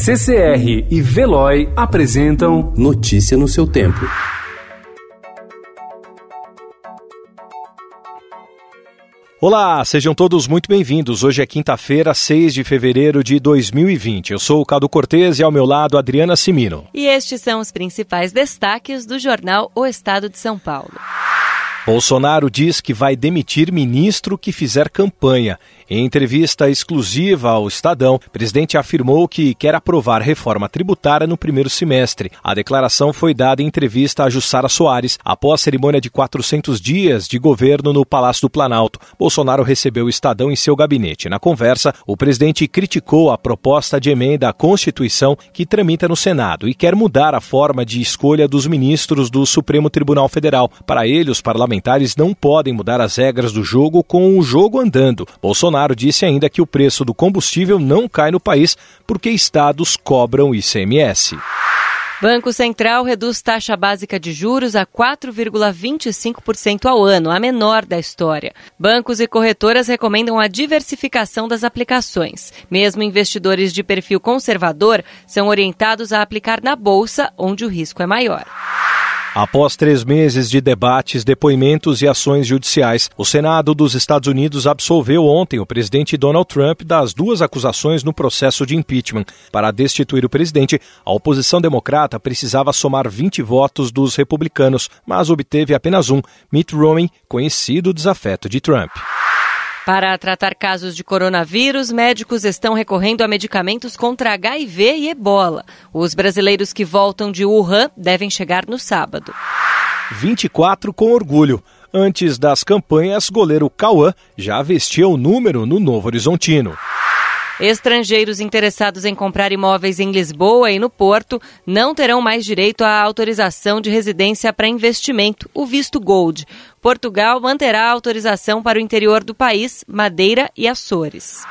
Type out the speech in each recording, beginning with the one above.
CCR e Veloy apresentam Notícia no seu tempo. Olá, sejam todos muito bem-vindos. Hoje é quinta-feira, 6 de fevereiro de 2020. Eu sou o Cado Cortês e ao meu lado Adriana Simino. E estes são os principais destaques do jornal O Estado de São Paulo. Bolsonaro diz que vai demitir ministro que fizer campanha. Em entrevista exclusiva ao Estadão, o presidente afirmou que quer aprovar reforma tributária no primeiro semestre. A declaração foi dada em entrevista a Jussara Soares após a cerimônia de 400 dias de governo no Palácio do Planalto. Bolsonaro recebeu o Estadão em seu gabinete. Na conversa, o presidente criticou a proposta de emenda à Constituição que tramita no Senado e quer mudar a forma de escolha dos ministros do Supremo Tribunal Federal. Para ele, os parlamentares não podem mudar as regras do jogo com o jogo andando. Bolsonaro disse ainda que o preço do combustível não cai no país porque estados cobram ICMS. Banco Central reduz taxa básica de juros a 4,25% ao ano, a menor da história. Bancos e corretoras recomendam a diversificação das aplicações. Mesmo investidores de perfil conservador são orientados a aplicar na bolsa, onde o risco é maior. Após três meses de debates, depoimentos e ações judiciais, o Senado dos Estados Unidos absolveu ontem o presidente Donald Trump das duas acusações no processo de impeachment. Para destituir o presidente, a oposição democrata precisava somar 20 votos dos republicanos, mas obteve apenas um, Mitt Romney, conhecido desafeto de Trump. Para tratar casos de coronavírus, médicos estão recorrendo a medicamentos contra HIV e ebola. Os brasileiros que voltam de Wuhan devem chegar no sábado. 24 com orgulho. Antes das campanhas, goleiro Cauã já vestia o número no Novo Horizontino. Estrangeiros interessados em comprar imóveis em Lisboa e no Porto não terão mais direito à autorização de residência para investimento, o visto Gold. Portugal manterá a autorização para o interior do país, Madeira e Açores.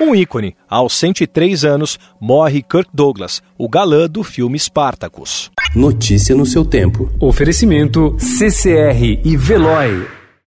Um ícone. Aos 103 anos, morre Kirk Douglas, o galã do filme Spartacus. Notícia no seu tempo. Oferecimento CCR e Veloy.